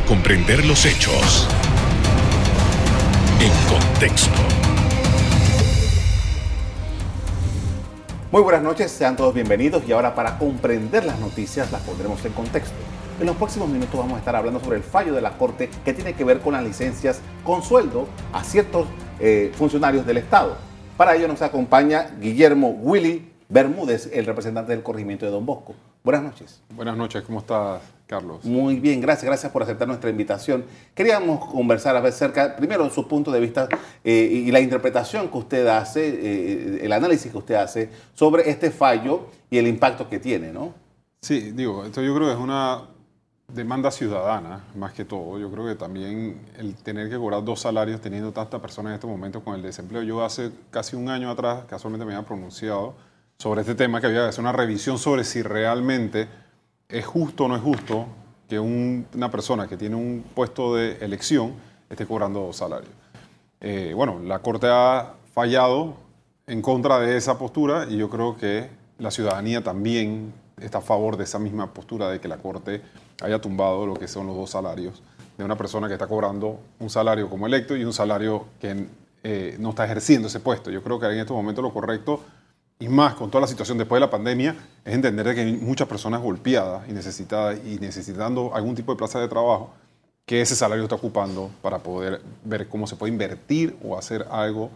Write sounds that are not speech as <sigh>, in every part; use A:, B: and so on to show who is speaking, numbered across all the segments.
A: para comprender los hechos en contexto.
B: Muy buenas noches, sean todos bienvenidos y ahora para comprender las noticias las pondremos en contexto. En los próximos minutos vamos a estar hablando sobre el fallo de la Corte que tiene que ver con las licencias con sueldo a ciertos eh, funcionarios del Estado. Para ello nos acompaña Guillermo Willy Bermúdez, el representante del corregimiento de Don Bosco. Buenas noches.
C: Buenas noches, ¿cómo estás, Carlos?
B: Muy bien, gracias, gracias por aceptar nuestra invitación. Queríamos conversar a ver acerca, primero, su punto de vista eh, y la interpretación que usted hace, eh, el análisis que usted hace sobre este fallo y el impacto que tiene, ¿no?
C: Sí, digo, esto yo creo que es una demanda ciudadana, más que todo. Yo creo que también el tener que cobrar dos salarios teniendo tantas personas en estos momentos con el desempleo. Yo hace casi un año atrás, casualmente me había pronunciado sobre este tema, que había que hacer una revisión sobre si realmente es justo o no es justo que una persona que tiene un puesto de elección esté cobrando dos salarios. Eh, bueno, la Corte ha fallado en contra de esa postura y yo creo que la ciudadanía también está a favor de esa misma postura de que la Corte haya tumbado lo que son los dos salarios de una persona que está cobrando un salario como electo y un salario que eh, no está ejerciendo ese puesto. Yo creo que en este momento lo correcto y más con toda la situación después de la pandemia, es entender que hay muchas personas golpeadas y necesitadas y necesitando algún tipo de plaza de trabajo que ese salario está ocupando para poder ver cómo se puede invertir o hacer algo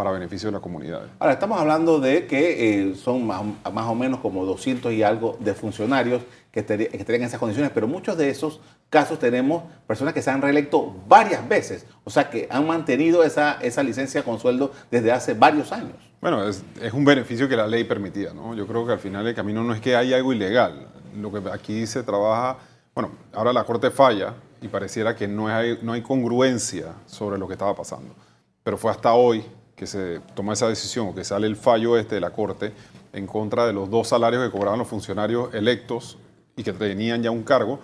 C: para beneficio de la comunidad.
B: Ahora, estamos hablando de que eh, son más, o menos como 200 y algo de funcionarios que, estarían en esas condiciones, pero muchos de esos casos tenemos personas que se han reelecto varias veces, o sea que han mantenido esa, esa licencia con sueldo desde hace varios años.
C: Bueno, es, es, un beneficio que la ley permitía, ¿no? Yo creo que al final el camino no es que haya algo ilegal. Lo que aquí se trabaja, bueno, ahora la Corte falla y pareciera que no hay, no hay congruencia sobre lo que estaba pasando. Pero fue hasta hoy que se tomó esa decisión o que sale el fallo este de la Corte en contra de los dos salarios que cobraban los funcionarios electos y que tenían ya un cargo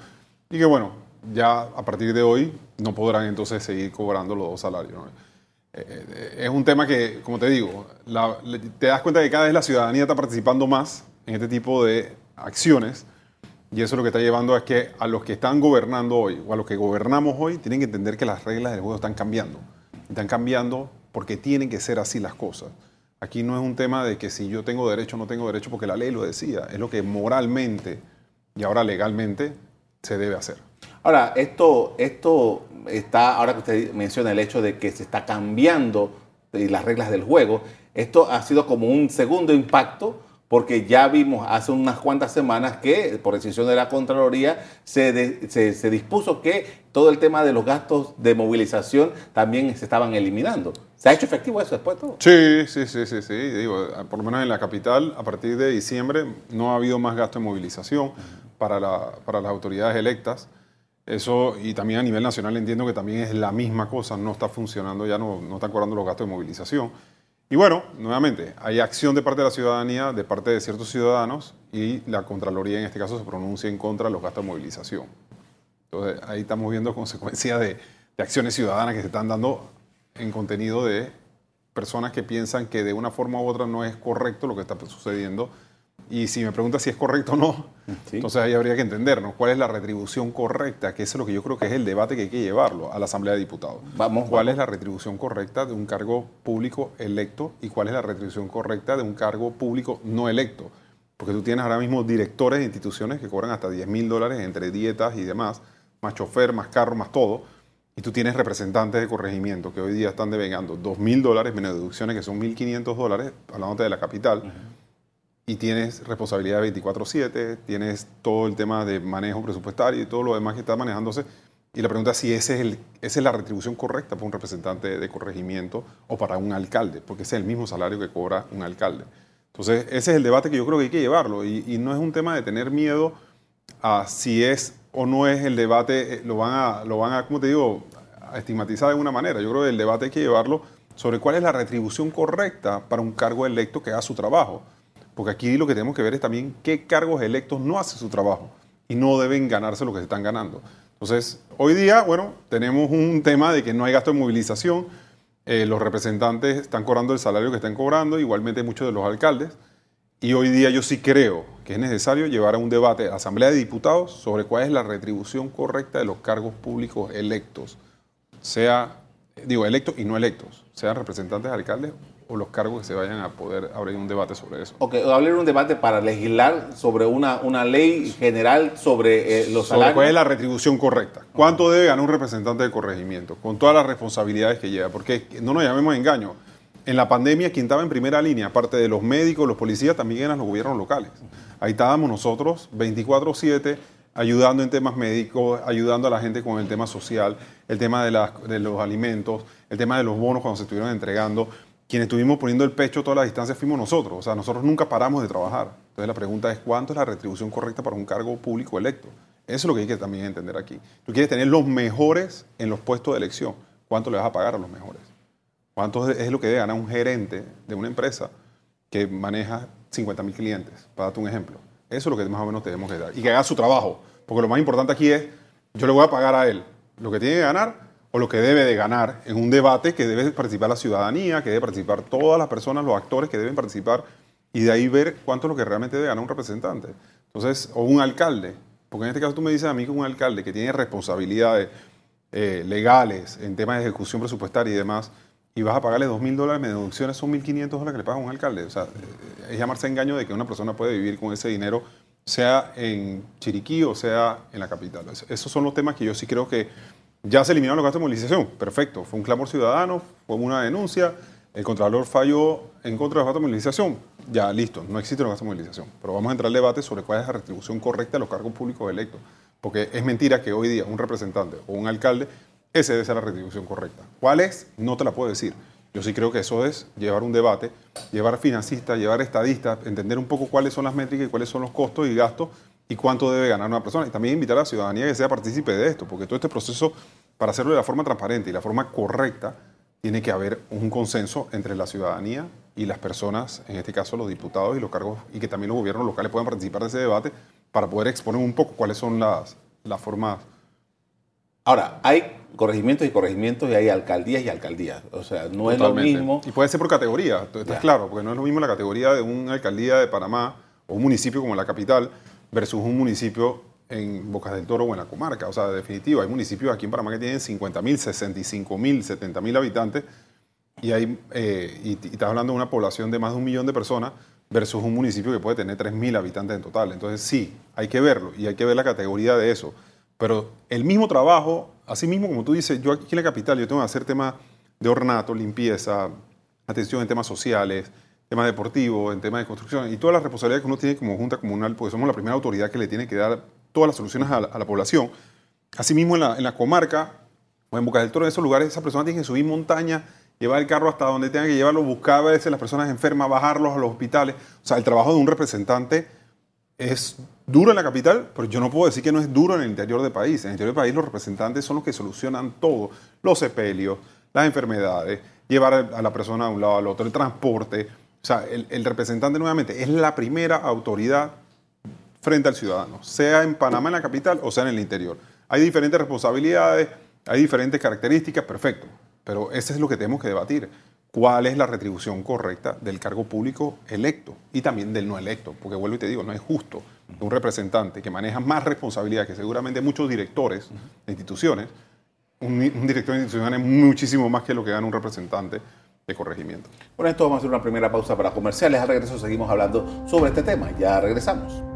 C: y que bueno, ya a partir de hoy no podrán entonces seguir cobrando los dos salarios. ¿no? Eh, es un tema que, como te digo, te das cuenta que cada vez la ciudadanía está participando más en este tipo de acciones y eso lo que está llevando es que a los que están gobernando hoy o a los que gobernamos hoy tienen que entender que las reglas del juego están cambiando. Están cambiando porque tienen que ser así las cosas. Aquí no es un tema de que si yo tengo derecho o no tengo derecho porque la ley lo decía, es lo que moralmente y ahora legalmente se debe hacer.
B: Ahora, esto, esto está, ahora que usted menciona el hecho de que se está cambiando las reglas del juego, esto ha sido como un segundo impacto porque ya vimos hace unas cuantas semanas que por decisión de la Contraloría se, se, dispuso que todo el tema de los gastos de movilización también se estaban eliminando. ¿Se ha hecho efectivo eso después de todo?
C: Sí, sí, sí, sí, sí. Digo, por lo menos en la capital, a partir de diciembre, no ha habido más gasto de movilización para, la, para las autoridades electas. Eso, y también a nivel nacional entiendo que también es la misma cosa, no está funcionando, ya no, no están cobrando los gastos de movilización. Y bueno, nuevamente, hay acción de parte de la ciudadanía, de parte de ciertos ciudadanos, y la Contraloría en este caso se pronuncia en contra de los gastos de movilización. Entonces, ahí estamos viendo <laughs> consecuencias de, de acciones ciudadanas que se están dando en contenido de personas que piensan que de una forma u otra no es correcto lo que está sucediendo y si me preguntas si es correcto o no, entonces ahí habría que entendernos cuál es la retribución correcta, que eso es lo que yo creo que es el debate que hay que llevarlo a la Asamblea de Diputados.
B: Vamos,
C: ¿Cuál es la retribución correcta de un cargo público electo y cuál es la retribución correcta de un cargo público no electo? Porque tú tienes ahora mismo directores de instituciones que cobran hasta 10 mil dólares entre dietas y demás, más chofer, más carro, más todo. Y tú tienes representantes de corregimiento que hoy día están devengando 2 mil dólares menos deducciones que son 1.500 dólares, hablándote de la capital y tienes responsabilidad 24/7, tienes todo el tema de manejo presupuestario y todo lo demás que está manejándose. Y la pregunta es si ese es el, esa es la retribución correcta para un representante de corregimiento o para un alcalde, porque ese es el mismo salario que cobra un alcalde. Entonces, ese es el debate que yo creo que hay que llevarlo. Y no es un tema de tener miedo a si es o no es el debate, eh, lo van a, lo van a ¿cómo te digo?, estigmatizar de alguna manera. Yo creo que el debate hay que llevarlo sobre cuál es la retribución correcta para un cargo electo que haga su trabajo. Porque aquí lo que tenemos que ver es también qué cargos electos no hacen su trabajo y no deben ganarse lo que se están ganando. Entonces, hoy día, bueno, tenemos un tema de que no hay gasto de movilización, eh, los representantes están cobrando el salario que están cobrando, igualmente muchos de los alcaldes, Y hoy día yo sí creo que es necesario llevar a un debate a la Asamblea de Diputados sobre cuál es la retribución correcta de los cargos públicos electos, sea, digo, electos y no electos, sean representantes alcaldes o los cargos que se vayan a poder abrir un debate sobre eso.
B: Ok, abrir un debate para legislar sobre una, una ley general sobre eh, los
C: Sobre
B: salarios.
C: cuál es la retribución correcta. ¿Cuánto debe ganar un representante de corregimiento? Con todas las responsabilidades que lleva. Porque no nos llamemos engaño. En la pandemia, quien estaba en primera línea, aparte de los médicos, los policías, también eran los gobiernos locales. Ahí estábamos nosotros 24-7 ayudando en temas médicos, ayudando a la gente con el tema social, el tema de, de los alimentos, el tema de los bonos cuando se estuvieron entregando. Quienes estuvimos poniendo el pecho toda la distancia fuimos nosotros. O sea, nosotros nunca paramos de trabajar. Entonces la pregunta es, ¿cuánto es la retribución correcta para un cargo público electo? Eso es lo que hay que también entender aquí. Tú quieres tener los mejores en los puestos de elección. ¿Cuánto le vas a pagar a los mejores? ¿Cuánto es lo que ganar un gerente de una empresa que maneja 50 mil clientes? Para darte un ejemplo. Eso es lo que más o menos tenemos que dar. Y que haga su trabajo. Porque lo más importante aquí es, yo le voy a pagar a él lo que tiene que ganar o lo que debe de ganar en un debate que debe participar la ciudadanía, que debe participar todas las personas, los actores que deben participar y de ahí ver cuánto es lo que realmente debe ganar un representante. Entonces, o un alcalde. Porque en este caso tú me dices a mí que un alcalde que tiene responsabilidades eh, legales en temas de ejecución presupuestaria y demás, y vas a pagarle 2 mil dólares de deducciones, son 1.500 dólares que le paga un alcalde. O sea, eh, es llamarse engaño de que una persona puede vivir con ese dinero, sea en Chiriquí o sea en la capital. Es- Esos son los temas que yo sí creo que ya se eliminaron los gastos de movilización. Perfecto. Fue un clamor ciudadano, fue una denuncia, el Contralor falló en contra de los gastos de movilización. Ya, listo, no existen los gastos de movilización. Pero vamos a entrar al debate sobre cuál es la retribución correcta de los cargos públicos electos. Porque es mentira que hoy día un representante o un alcalde, ese debe ser la retribución correcta. ¿Cuál es? No te la puedo decir. Yo sí creo que eso es llevar un debate, llevar financistas, llevar estadistas, entender un poco cuáles son las métricas y cuáles son los costos y gastos y cuánto debe ganar una persona. Y también invitar a la ciudadanía que sea partícipe de esto, porque todo este proceso, para hacerlo de la forma transparente y la forma correcta, tiene que haber un consenso entre la ciudadanía y las personas, en este caso los diputados y los cargos, y que también los gobiernos locales puedan participar de ese debate para poder exponer un poco cuáles son las, las formas.
B: Ahora, hay corregimientos y corregimientos y hay alcaldías y alcaldías. O sea, no es lo mismo.
C: Y puede ser por categoría, estás
B: Ya.
C: claro, porque no es lo mismo la categoría de una alcaldía de Panamá o un municipio como la capital versus un municipio en Bocas del Toro o en la comarca. O sea, de definitivo, hay municipios aquí en Panamá que tienen 50 mil, 65 mil, 70 mil habitantes y, hay, eh, y, y estás hablando de una población de más de un millón de personas versus un municipio que puede tener 3 mil habitantes en total. Entonces sí, hay que verlo y hay que ver la categoría de eso. Pero el mismo trabajo, así mismo como tú dices, yo aquí en la capital, yo tengo que hacer temas de ornato, limpieza, atención en temas sociales, temas deportivos, en temas de construcción y todas las responsabilidades que uno tiene como junta comunal, porque somos la primera autoridad que le tiene que dar todas las soluciones a la, población. Asimismo, en la, en la comarca o en Bocas del Toro, en esos lugares, esa persona tiene que subir montaña, llevar el carro hasta donde tenga que llevarlo, buscar a veces las personas enfermas, bajarlos a los hospitales. O sea, el trabajo de un representante es duro en la capital, pero yo no puedo decir que no es duro en el interior del país. En el interior del país los representantes son los que solucionan todo, los sepelios, las enfermedades, llevar a la persona de un lado al otro, el transporte. O sea, el, el representante nuevamente es la primera autoridad frente al ciudadano, sea en Panamá, en la capital, o sea en el interior. Hay diferentes responsabilidades, hay diferentes características, perfecto, pero ese es lo que tenemos que debatir. ¿Cuál es la retribución correcta del cargo público electo y también del no electo? Porque vuelvo y te digo, no es justo que un representante que maneja más responsabilidad que seguramente muchos directores de instituciones, un, un director de institución gana muchísimo más que lo que gana un representante de corregimiento.
B: Bueno, esto vamos a hacer una primera pausa para comerciales. Al regreso seguimos hablando sobre este tema. Ya regresamos.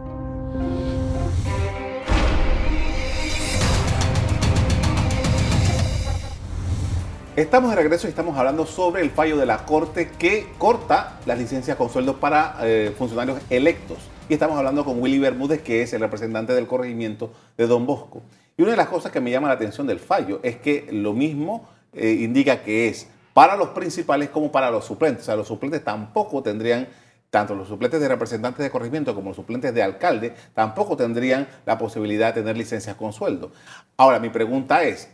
B: Estamos de regreso y estamos hablando sobre el fallo de la Corte que corta las licencias con sueldo para eh, funcionarios electos. Y estamos hablando con Willy Bermúdez, que es el representante del corregimiento de Don Bosco. Y una de las cosas que me llama la atención del fallo es que lo mismo eh, indica que es para los principales como para los suplentes. O sea, los suplentes tampoco tendrían, tanto los suplentes de representantes de corregimiento como los suplentes de alcalde, tampoco tendrían la posibilidad de tener licencias con sueldo. Ahora, mi pregunta es,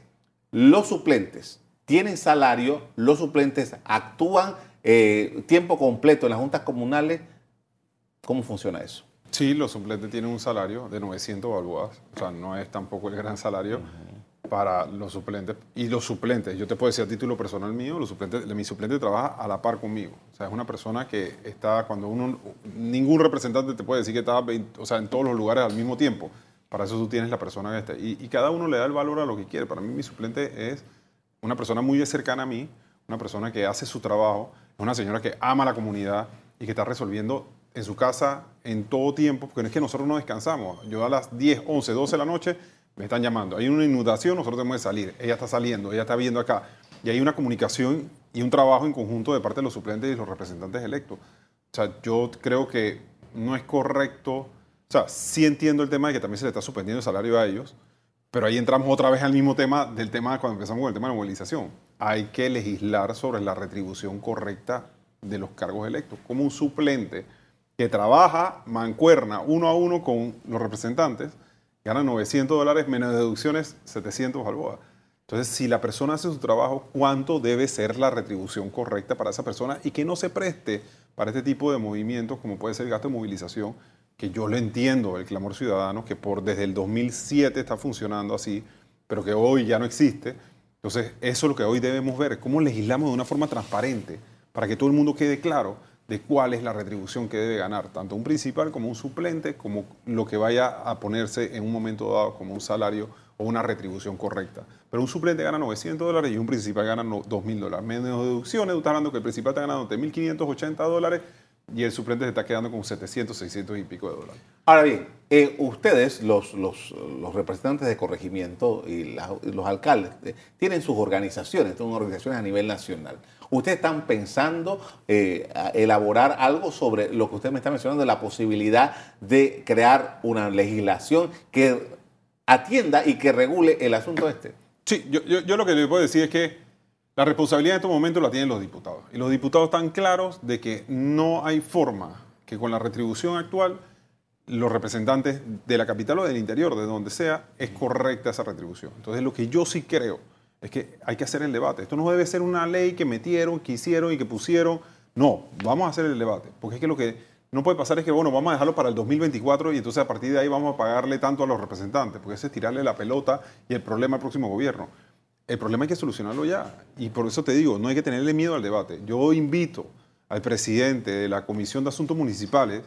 B: ¿los suplentes tienen salario? ¿Los suplentes actúan eh, tiempo completo en las juntas comunales? ¿Cómo funciona eso?
C: Sí, los suplentes tienen un salario de 900 balboas, o sea, no es tampoco el gran salario, para los suplentes. Y los suplentes, yo te puedo decir a título personal mío, los suplentes, mi suplente trabaja a la par conmigo. O sea, es una persona que está, cuando uno, ningún representante te puede decir que está o sea, en todos los lugares al mismo tiempo. Para eso tú tienes la persona que está. Y, y cada uno le da el valor a lo que quiere. Para mí mi suplente es una persona muy cercana a mí, una persona que hace su trabajo, una señora que ama la comunidad y que está resolviendo en su casa en todo tiempo, porque no es que nosotros no descansamos. Yo a las 10, 11, 12 de la noche me están llamando. Hay una inundación, nosotros tenemos que salir. Ella está saliendo, ella está viendo acá. Y hay una comunicación y un trabajo en conjunto de parte de los suplentes y los representantes electos. O sea, yo creo que no es correcto. O sea, sí entiendo el tema de que también se le está suspendiendo el salario a ellos, pero ahí entramos otra vez al mismo tema del tema cuando empezamos con el tema de la movilización. Hay que legislar sobre la retribución correcta de los cargos electos. Como un suplente que trabaja mancuerna uno a uno con los representantes, gana 900 dólares menos deducciones, 700 balboas. Entonces, si la persona hace su trabajo, ¿cuánto debe ser la retribución correcta para esa persona y que no se preste para este tipo de movimientos como puede ser el gasto de movilización, que yo lo entiendo, el clamor ciudadano, que por desde el 2007 está funcionando así, pero que hoy ya no existe. Entonces, eso es lo que hoy debemos ver, cómo legislamos de una forma transparente para que todo el mundo quede claro de cuál es la retribución que debe ganar, tanto un principal como un suplente, como lo que vaya a ponerse en un momento dado como un salario o una retribución correcta. Pero un suplente gana 900 dólares y un principal gana 2.000 dólares. Menos deducciones, tú estás hablando que el principal está ganando 1.580 dólares y el suplente se está quedando con 700, 600 y pico de dólares.
B: Ahora bien, eh, ustedes, los, los, representantes de corregimiento y, los alcaldes, eh, tienen sus organizaciones, tienen organizaciones a nivel nacional. ¿Ustedes están pensando eh, elaborar algo sobre lo que usted me está mencionando, de la posibilidad de crear una legislación que atienda y que regule el asunto este?
C: Sí, yo, yo, yo lo que le puedo decir es que la responsabilidad en estos momentos la tienen los diputados. Y los diputados están claros de que no hay forma que con la retribución actual los representantes de la capital o del interior, de donde sea, es correcta esa retribución. Entonces, lo que yo sí creo es que hay que hacer el debate. Esto no debe ser una ley que metieron, que hicieron y que pusieron. No, vamos a hacer el debate. Porque es que lo que no puede pasar es que, bueno, vamos a dejarlo para el 2024 y entonces a partir de ahí vamos a pagarle tanto a los representantes, porque ese es tirarle la pelota y el problema al próximo gobierno. El problema hay que solucionarlo ya. Y por eso te digo, no hay que tenerle miedo al debate. Yo invito al presidente de la Comisión de Asuntos Municipales,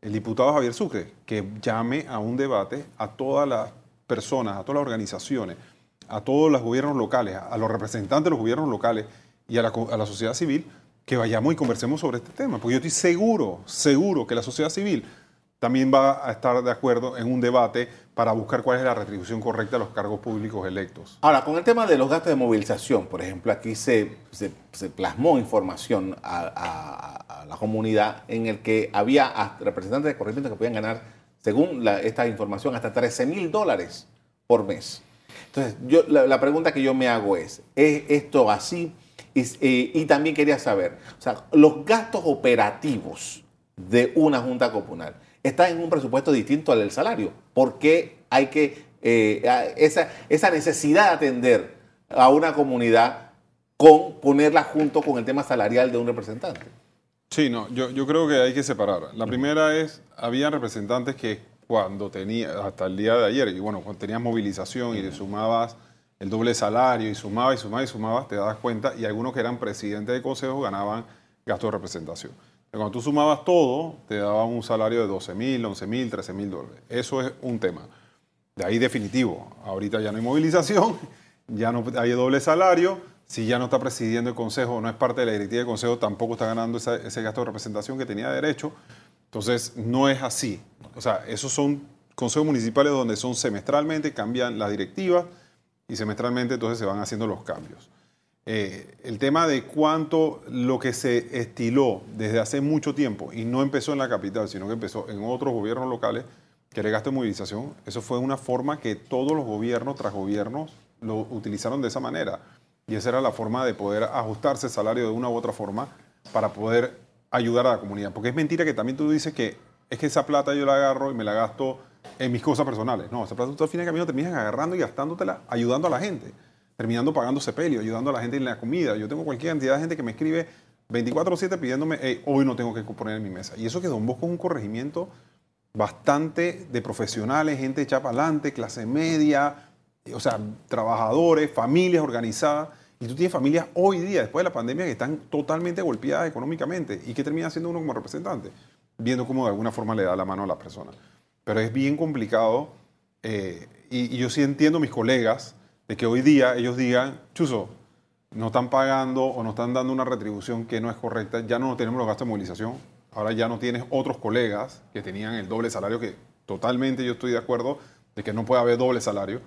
C: el diputado Javier Sucre, que llame a un debate a todas las personas, a todas las organizaciones, a todos los gobiernos locales, a los representantes de los gobiernos locales y a la, a la sociedad civil, que vayamos y conversemos sobre este tema. Porque yo estoy seguro, seguro que la sociedad civil también va a estar de acuerdo en un debate para buscar cuál es la retribución correcta a los cargos públicos electos.
B: Ahora, con el tema de los gastos de movilización, por ejemplo, aquí se, se, plasmó información a, la comunidad en el que había representantes de corregimiento que podían ganar, según esta información, hasta 13 mil dólares por mes. Entonces, yo, la, pregunta que yo me hago es, ¿es esto así? Y, y también quería saber, o sea, los gastos operativos de una junta comunal está en un presupuesto distinto al del salario. ¿Por qué hay que, eh, esa, esa necesidad de atender a una comunidad con ponerla junto con el tema salarial de un representante?
C: Sí, no, yo, yo creo que hay que separar. La primera es, había representantes que cuando tenía, hasta el día de ayer, y bueno, cuando tenías movilización y le sumabas el doble salario y sumabas y sumabas y sumabas, te das cuenta, y algunos que eran presidentes de consejo ganaban gasto de representación. Cuando tú sumabas todo, te daban un salario de 12 mil, 11 mil, 13 mil dólares. Eso es un tema. De ahí definitivo. Ahorita ya no hay movilización, <laughs> ya no hay doble salario. Si ya no está presidiendo el consejo, no es parte de la directiva del consejo, tampoco está ganando ese gasto de representación que tenía derecho. Entonces, no es así. O sea, esos son consejos municipales donde son semestralmente, cambian las directivas y semestralmente entonces se van haciendo los cambios. Eh, el tema de cuánto lo que se estiló desde hace mucho tiempo y no empezó en la capital, sino que empezó en otros gobiernos locales, que era gasto de movilización, eso fue una forma que todos los gobiernos tras gobiernos lo utilizaron de esa manera. Y esa era la forma de poder ajustarse el salario de una u otra forma para poder ayudar a la comunidad. Porque es mentira que también tú dices que es que esa plata yo la agarro y me la gasto en mis cosas personales. No, esa plata tú al fin y al camino terminas agarrando y gastándotela ayudando a la gente terminando pagando sepelio, ayudando a la gente en la comida. Yo tengo cualquier cantidad de gente que me escribe 24/7 pidiéndome, hoy no tengo que poner en mi mesa. Y eso que Don Bosco es un corregimiento bastante de profesionales, gente hecha para adelante, clase media, o sea, trabajadores, familias organizadas. Y tú tienes familias hoy día, después de la pandemia, que están totalmente golpeadas económicamente. ¿Y qué termina haciendo uno como representante? Viendo cómo de alguna forma le da la mano a la persona. Pero es bien complicado. eh, y, y yo sí entiendo mis colegas de que hoy día ellos digan, Chuzo, no están pagando o no están dando una retribución que no es correcta, ya no tenemos los gastos de movilización, ahora ya no tienes otros colegas que tenían el doble salario, que totalmente yo estoy de acuerdo de que no puede haber doble salario,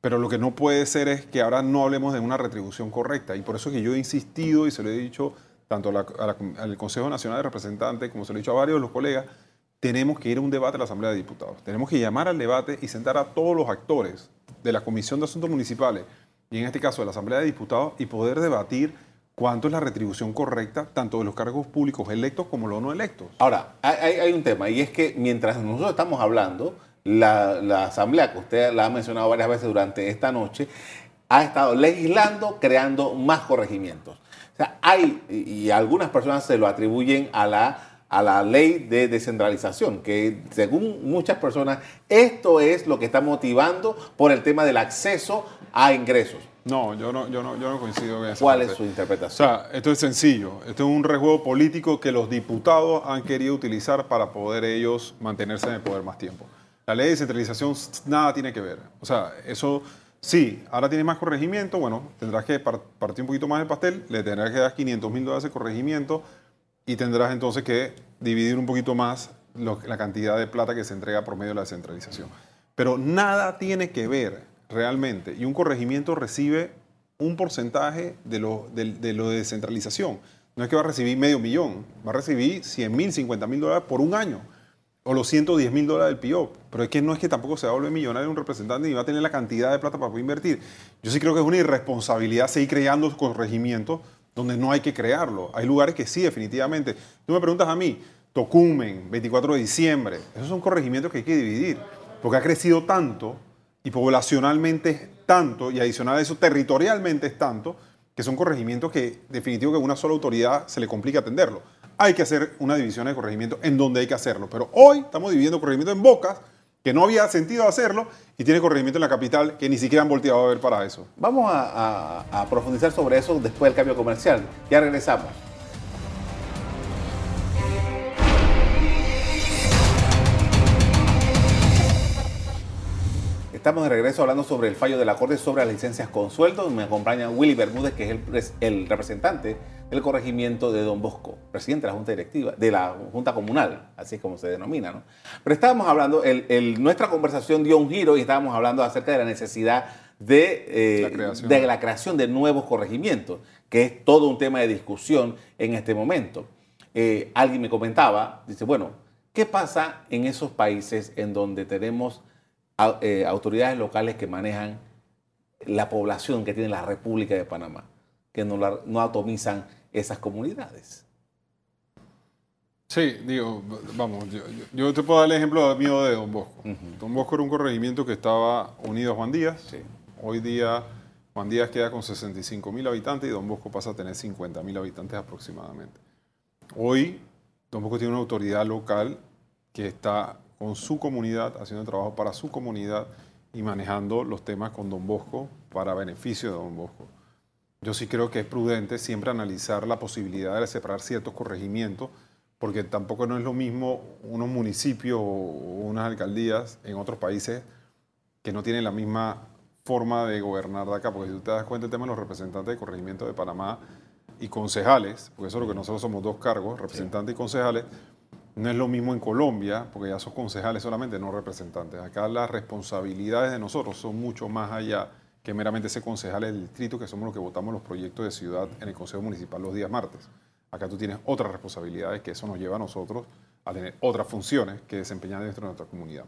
C: pero lo que no puede ser es que ahora no hablemos de una retribución correcta, y por eso es que yo he insistido y se lo he dicho tanto al Consejo Nacional de Representantes como se lo he dicho a varios de los colegas, tenemos que ir a un debate a la Asamblea de Diputados. Tenemos que llamar al debate y sentar a todos los actores de la Comisión de Asuntos Municipales y en este caso de la Asamblea de Diputados y poder debatir cuánto es la retribución correcta tanto de los cargos públicos electos como los no electos.
B: Ahora, hay, un tema y es que mientras nosotros estamos hablando, la, la asamblea, que usted la ha mencionado varias veces durante esta noche, ha estado legislando, creando más corregimientos. O sea, hay, y algunas personas se lo atribuyen a la, a la ley de descentralización, que según muchas personas, esto es lo que está motivando por el tema del acceso a ingresos.
C: No, yo no, yo no, yo no coincido con eso.
B: ¿Cuál es su interpretación?
C: O sea, esto es sencillo. Esto es un rejuego político que los diputados han querido utilizar para poder ellos mantenerse en el poder más tiempo. La ley de descentralización nada tiene que ver. O sea, eso sí, ahora tienes más corregimiento, bueno, tendrás que par- partir un poquito más del pastel, le tendrás que dar 500 mil dólares de corregimiento y tendrás entonces que dividir un poquito más la cantidad de plata que se entrega por medio de la descentralización. Pero nada tiene que ver realmente y un corregimiento recibe un porcentaje de lo de, de lo de descentralización. No es que va a recibir medio millón, va a recibir 100 mil, 50 mil dólares por un año o los 110 mil dólares del PIOP. Pero es que no es que tampoco se volver millonario un representante ni va a tener la cantidad de plata para poder invertir. Yo sí creo que es una irresponsabilidad seguir creando corregimientos donde no hay que crearlo. Hay lugares que sí, definitivamente. Tú me preguntas a mí, Tocumen, 24 de diciembre, esos son corregimientos que hay que dividir, porque ha crecido tanto y poblacionalmente es tanto, y adicional a eso territorialmente es tanto, que son corregimientos que definitivo que a una sola autoridad se le complica atenderlo. Hay que hacer una división de corregimientos en donde hay que hacerlo, pero hoy estamos dividiendo corregimientos en Bocas, que no había sentido hacerlo, y tiene corregimiento en la capital que ni siquiera han volteado a ver para eso.
B: Vamos a, profundizar sobre eso después del cambio comercial. Ya regresamos. Estamos de regreso hablando sobre el fallo de la Corte sobre las licencias con sueldo. Me acompaña Willy Bermúdez, que es el representante del corregimiento de Don Bosco, presidente de la Junta Directiva, de la Junta Comunal, así es como se denomina. ¿no? Pero estábamos hablando, el- el- nuestra conversación dio un giro y estábamos hablando acerca de la necesidad de, eh,
C: La creación.
B: de la creación de nuevos corregimientos, que es todo un tema de discusión en este momento. Eh, alguien me comentaba, dice, bueno, ¿qué pasa en esos países en donde tenemos eh, autoridades locales que manejan la población que tiene la República de Panamá, que no, la- no atomizan esas comunidades?
C: Sí, digo, vamos, yo, yo- te puedo dar el ejemplo mío de Don Bosco. Don Bosco era un corregimiento que estaba unido a Juan Díaz.
B: Sí.
C: Hoy día Juan Díaz queda con 65 mil habitantes y Don Bosco pasa a tener 50 mil habitantes aproximadamente. Hoy Don Bosco tiene una autoridad local que está con su comunidad, haciendo trabajo para su comunidad y manejando los temas con Don Bosco para beneficio de Don Bosco. Yo sí creo que es prudente siempre analizar la posibilidad de separar ciertos corregimientos, porque tampoco no es lo mismo unos municipios o unas alcaldías en otros países que no tienen la misma forma de gobernar de acá, porque si tú te das cuenta el tema de los representantes de corregimiento de Panamá y concejales, porque eso es lo que nosotros somos dos cargos, representantes y concejales, no es lo mismo en Colombia, porque ya son concejales solamente, no representantes. Acá las responsabilidades de nosotros son mucho más allá que meramente ser concejales del distrito, que somos los que votamos los proyectos de ciudad en el Consejo Municipal los días martes. Acá tú tienes otras responsabilidades que eso nos lleva a nosotros a tener otras funciones que desempeñar dentro de nuestra comunidad.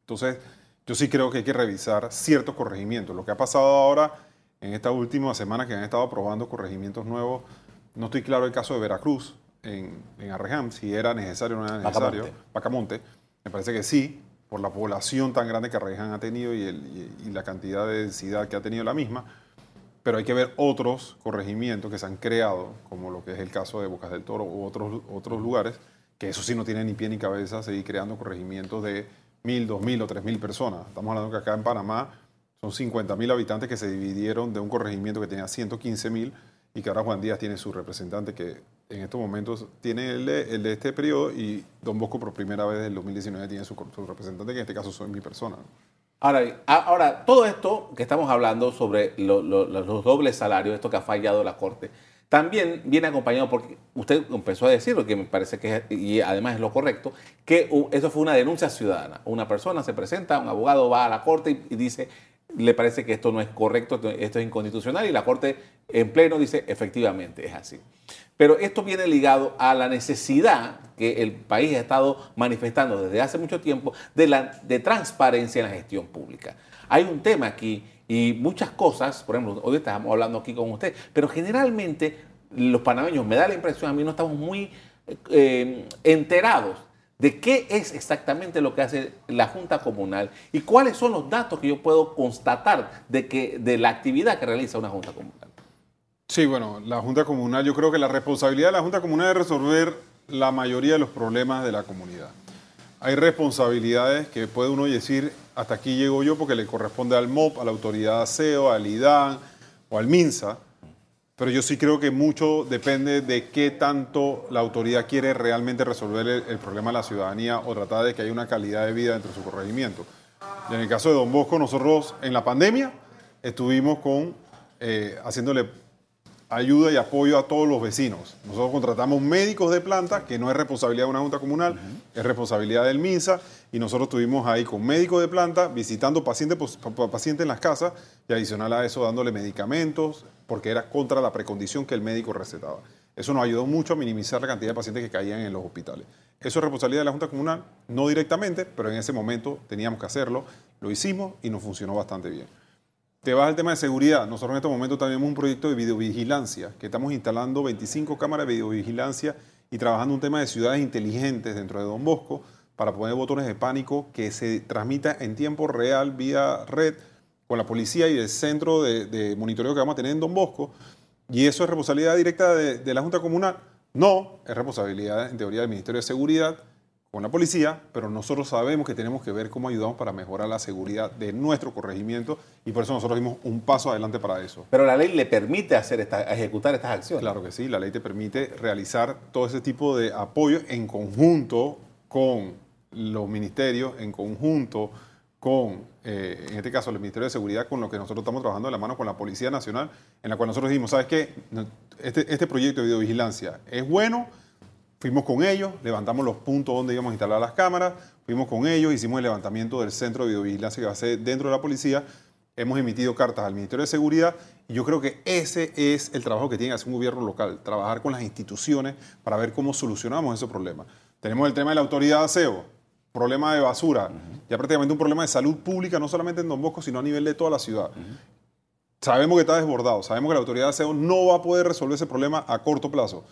C: Entonces, yo sí creo que hay que revisar ciertos corregimientos. Lo que ha pasado ahora en esta última semana que han estado aprobando corregimientos nuevos, no estoy claro el caso de Veracruz en, en Arrejam, si era necesario o no era necesario. Pacamonte, me parece que sí, por la población tan grande que Arrejam ha tenido y la cantidad de densidad que ha tenido la misma. Pero hay que ver otros corregimientos que se han creado, como lo que es el caso de Bocas del Toro u otros, otros lugares, que eso sí no tiene ni pie ni cabeza seguir creando corregimientos de mil, dos mil o tres mil personas. Estamos hablando que acá en Panamá Son 50 mil habitantes que se dividieron de un corregimiento que tenía 115 mil y que ahora Juan Díaz tiene su representante que en estos momentos tiene el de, el de este periodo y Don Bosco por primera vez desde el 2019 tiene su, representante, que en este caso soy mi persona.
B: Ahora, bien, a- ahora, todo esto que estamos hablando sobre lo- lo- los dobles salarios, esto que ha fallado la Corte, también viene acompañado porque usted empezó a decir, lo que me parece que es, y además es lo correcto, que eso fue una denuncia ciudadana. Una persona se presenta, un abogado va a la Corte y dice, le parece que esto no es correcto, esto- es inconstitucional, y la Corte en pleno dice, efectivamente, es así. Pero esto viene ligado a la necesidad que el país ha estado manifestando desde hace mucho tiempo de, la, de transparencia en la gestión pública. Hay un tema aquí y muchas cosas, por ejemplo, hoy estamos hablando aquí con usted, pero generalmente los panameños, me da la impresión, a mí no estamos muy eh, enterados de qué es exactamente lo que hace la Junta Comunal y cuáles son los datos que yo puedo constatar de, que, de la actividad que realiza una Junta Comunal.
C: Sí, bueno, la Junta Comunal, yo creo que la responsabilidad de la Junta Comunal es resolver la mayoría de los problemas de la comunidad. Hay responsabilidades que puede uno decir, hasta aquí llego yo porque le corresponde al MOP, a la autoridad de aseo, al IDAN o al MINSA, pero yo sí creo que mucho depende de qué tanto la autoridad quiere realmente resolver el, el problema de la ciudadanía o tratar de que haya una calidad de vida dentro de su corregimiento. Y en el caso de Don Bosco, nosotros en la pandemia estuvimos con, eh, haciéndole ayuda y apoyo a todos los vecinos. Nosotros contratamos médicos de planta, que no es responsabilidad de una junta comunal, es responsabilidad del MINSA, y nosotros estuvimos ahí con médicos de planta, visitando pacientes, pues, en las casas, y adicional a eso dándole medicamentos, porque era contra la precondición que el médico recetaba. Eso nos ayudó mucho a minimizar la cantidad de pacientes que caían en los hospitales. Eso es responsabilidad de la Junta Comunal, no directamente, pero en ese momento teníamos que hacerlo, lo hicimos y nos funcionó bastante bien. Te vas al tema de seguridad. Nosotros en este momento tenemos un proyecto de videovigilancia, que estamos instalando 25 cámaras de videovigilancia y trabajando un tema de ciudades inteligentes dentro de Don Bosco para poner botones de pánico que se transmita en tiempo real vía red con la policía y el centro de, de monitoreo que vamos a tener en Don Bosco. ¿Y eso es responsabilidad directa de, de la Junta Comunal? No, es responsabilidad en teoría del Ministerio de Seguridad con la policía, pero nosotros sabemos que tenemos que ver cómo ayudamos para mejorar la seguridad de nuestro corregimiento y por eso nosotros dimos un paso adelante para eso.
B: Pero la ley le permite hacer esta, ejecutar estas acciones.
C: Claro que sí, la ley te permite realizar todo ese tipo de apoyo en conjunto con los ministerios, en conjunto con, eh, en este caso, el Ministerio de Seguridad, con lo que nosotros estamos trabajando de la mano con la Policía Nacional, en la cual nosotros dijimos, ¿sabes qué? Este, este proyecto de videovigilancia es bueno, fuimos con ellos, levantamos los puntos donde íbamos a instalar las cámaras, fuimos con ellos, hicimos el levantamiento del centro de videovigilancia que va a ser dentro de la policía, hemos emitido cartas al Ministerio de Seguridad y yo creo que ese es el trabajo que tiene que hacer un gobierno local, trabajar con las instituciones para ver cómo solucionamos ese problema. Tenemos el tema de la autoridad de aseo, problema de basura, ya prácticamente un problema de salud pública, no solamente en Don Bosco, sino a nivel de toda la ciudad. Sabemos que está desbordado, sabemos que la autoridad de aseo no va a poder resolver ese problema a corto plazo.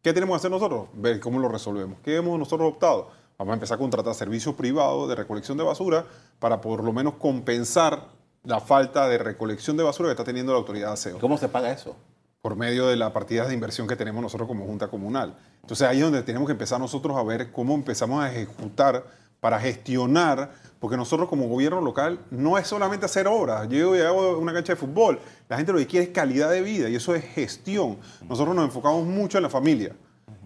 C: ¿Qué tenemos que hacer nosotros? Ver cómo lo resolvemos. ¿Qué hemos nosotros optado? Vamos a empezar a contratar servicios privados de recolección de basura para por lo menos compensar la falta de recolección de basura que está teniendo la autoridad de aseo
B: ¿Cómo se paga eso?
C: por medio de las partidas de inversión que tenemos nosotros como Junta Comunal. Entonces ahí es donde tenemos que empezar nosotros a ver cómo empezamos a ejecutar para gestionar, porque nosotros como gobierno local no es solamente hacer obras. Yo llego hago una cancha de fútbol. La gente lo que quiere es calidad de vida y eso es gestión. Nosotros nos enfocamos mucho en la familia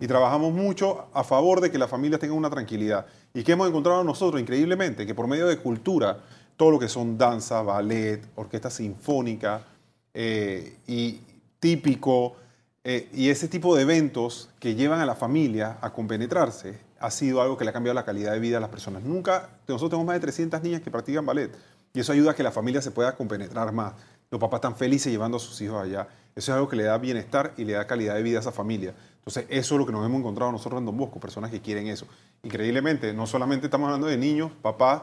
C: y trabajamos mucho a favor de que las familias tengan una tranquilidad. ¿Y qué hemos encontrado nosotros? Increíblemente, que por medio de cultura, todo lo que son danza, ballet, orquesta sinfónica eh, y típico, eh, y ese tipo de eventos que llevan a la familia a compenetrarse ha sido algo que le ha cambiado la calidad de vida a las personas. Nunca, nosotros tenemos más de 300 niñas que practican ballet y eso ayuda a que la familia se pueda compenetrar más. Los papás están felices llevando a sus hijos allá. Eso es algo que le da bienestar y le da calidad de vida a esa familia. Entonces, eso es lo que nos hemos encontrado nosotros en Don Bosco, personas que quieren eso. Increíblemente, no solamente estamos hablando de niños, papás,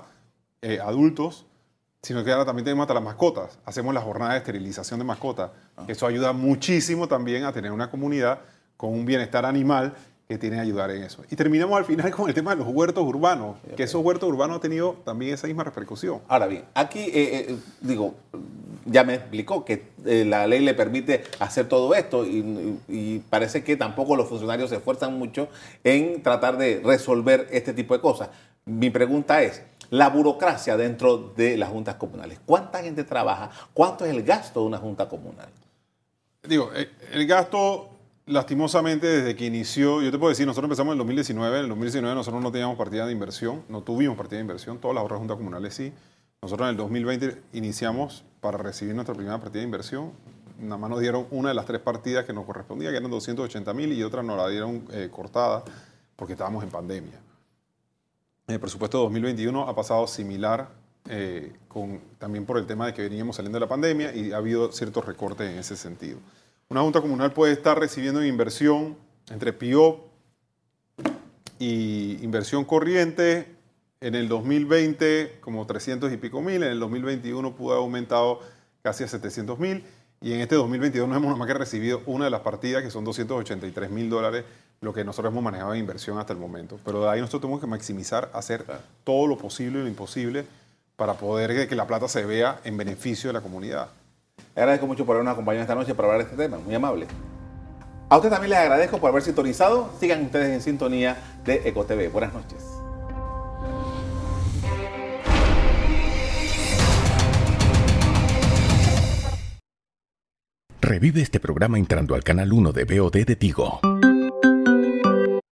C: eh, adultos, sino que ahora también tenemos hasta las mascotas. Hacemos la jornada de esterilización de mascotas. Eso ayuda muchísimo también a tener una comunidad con un bienestar animal que tiene que ayudar en eso. Y terminamos al final <laughs> con el tema de los huertos urbanos, que esos huertos urbanos han tenido también esa misma repercusión.
B: Ahora bien, aquí eh, eh, digo, ya me explicó que eh, la ley le permite hacer todo esto y, y parece que tampoco los funcionarios se esfuerzan mucho en tratar de resolver este tipo de cosas. Mi pregunta es, la burocracia dentro de las juntas comunales. ¿Cuánta gente trabaja? ¿Cuánto es el gasto de una junta comunal?
C: Digo, el gasto, lastimosamente, desde que inició, yo te puedo decir, nosotros empezamos en el 2019, en el 2019 nosotros no teníamos partida de inversión, no tuvimos partida de inversión, todas las otras juntas comunales sí. Nosotros en el 2020 iniciamos para recibir nuestra primera partida de inversión. Nada más nos dieron una de las tres partidas que nos correspondía, que eran 280 mil, y otra nos la dieron eh, cortada porque estábamos en pandemia. El presupuesto de 2021 ha pasado similar, eh, con, también por el tema de que veníamos saliendo de la pandemia y ha habido ciertos recortes en ese sentido. Una junta comunal puede estar recibiendo inversión entre PIO y inversión corriente en el 2020 como 300 y pico mil, en el 2021 pudo haber aumentado casi a 700 mil y en este 2022 no hemos nomás que recibido una de las partidas que son 283 mil dólares, lo que nosotros hemos manejado en inversión hasta el momento. Pero de ahí nosotros tenemos que maximizar, hacer todo lo posible y lo imposible para poder que la plata se vea en beneficio de la comunidad.
B: Le agradezco mucho por habernos acompañado esta noche para hablar de este tema, muy amable. A usted también les agradezco por haber sintonizado. Sigan ustedes en sintonía de EcoTV. Buenas noches.
A: Revive este programa entrando al canal 1 de BOD de Tigo.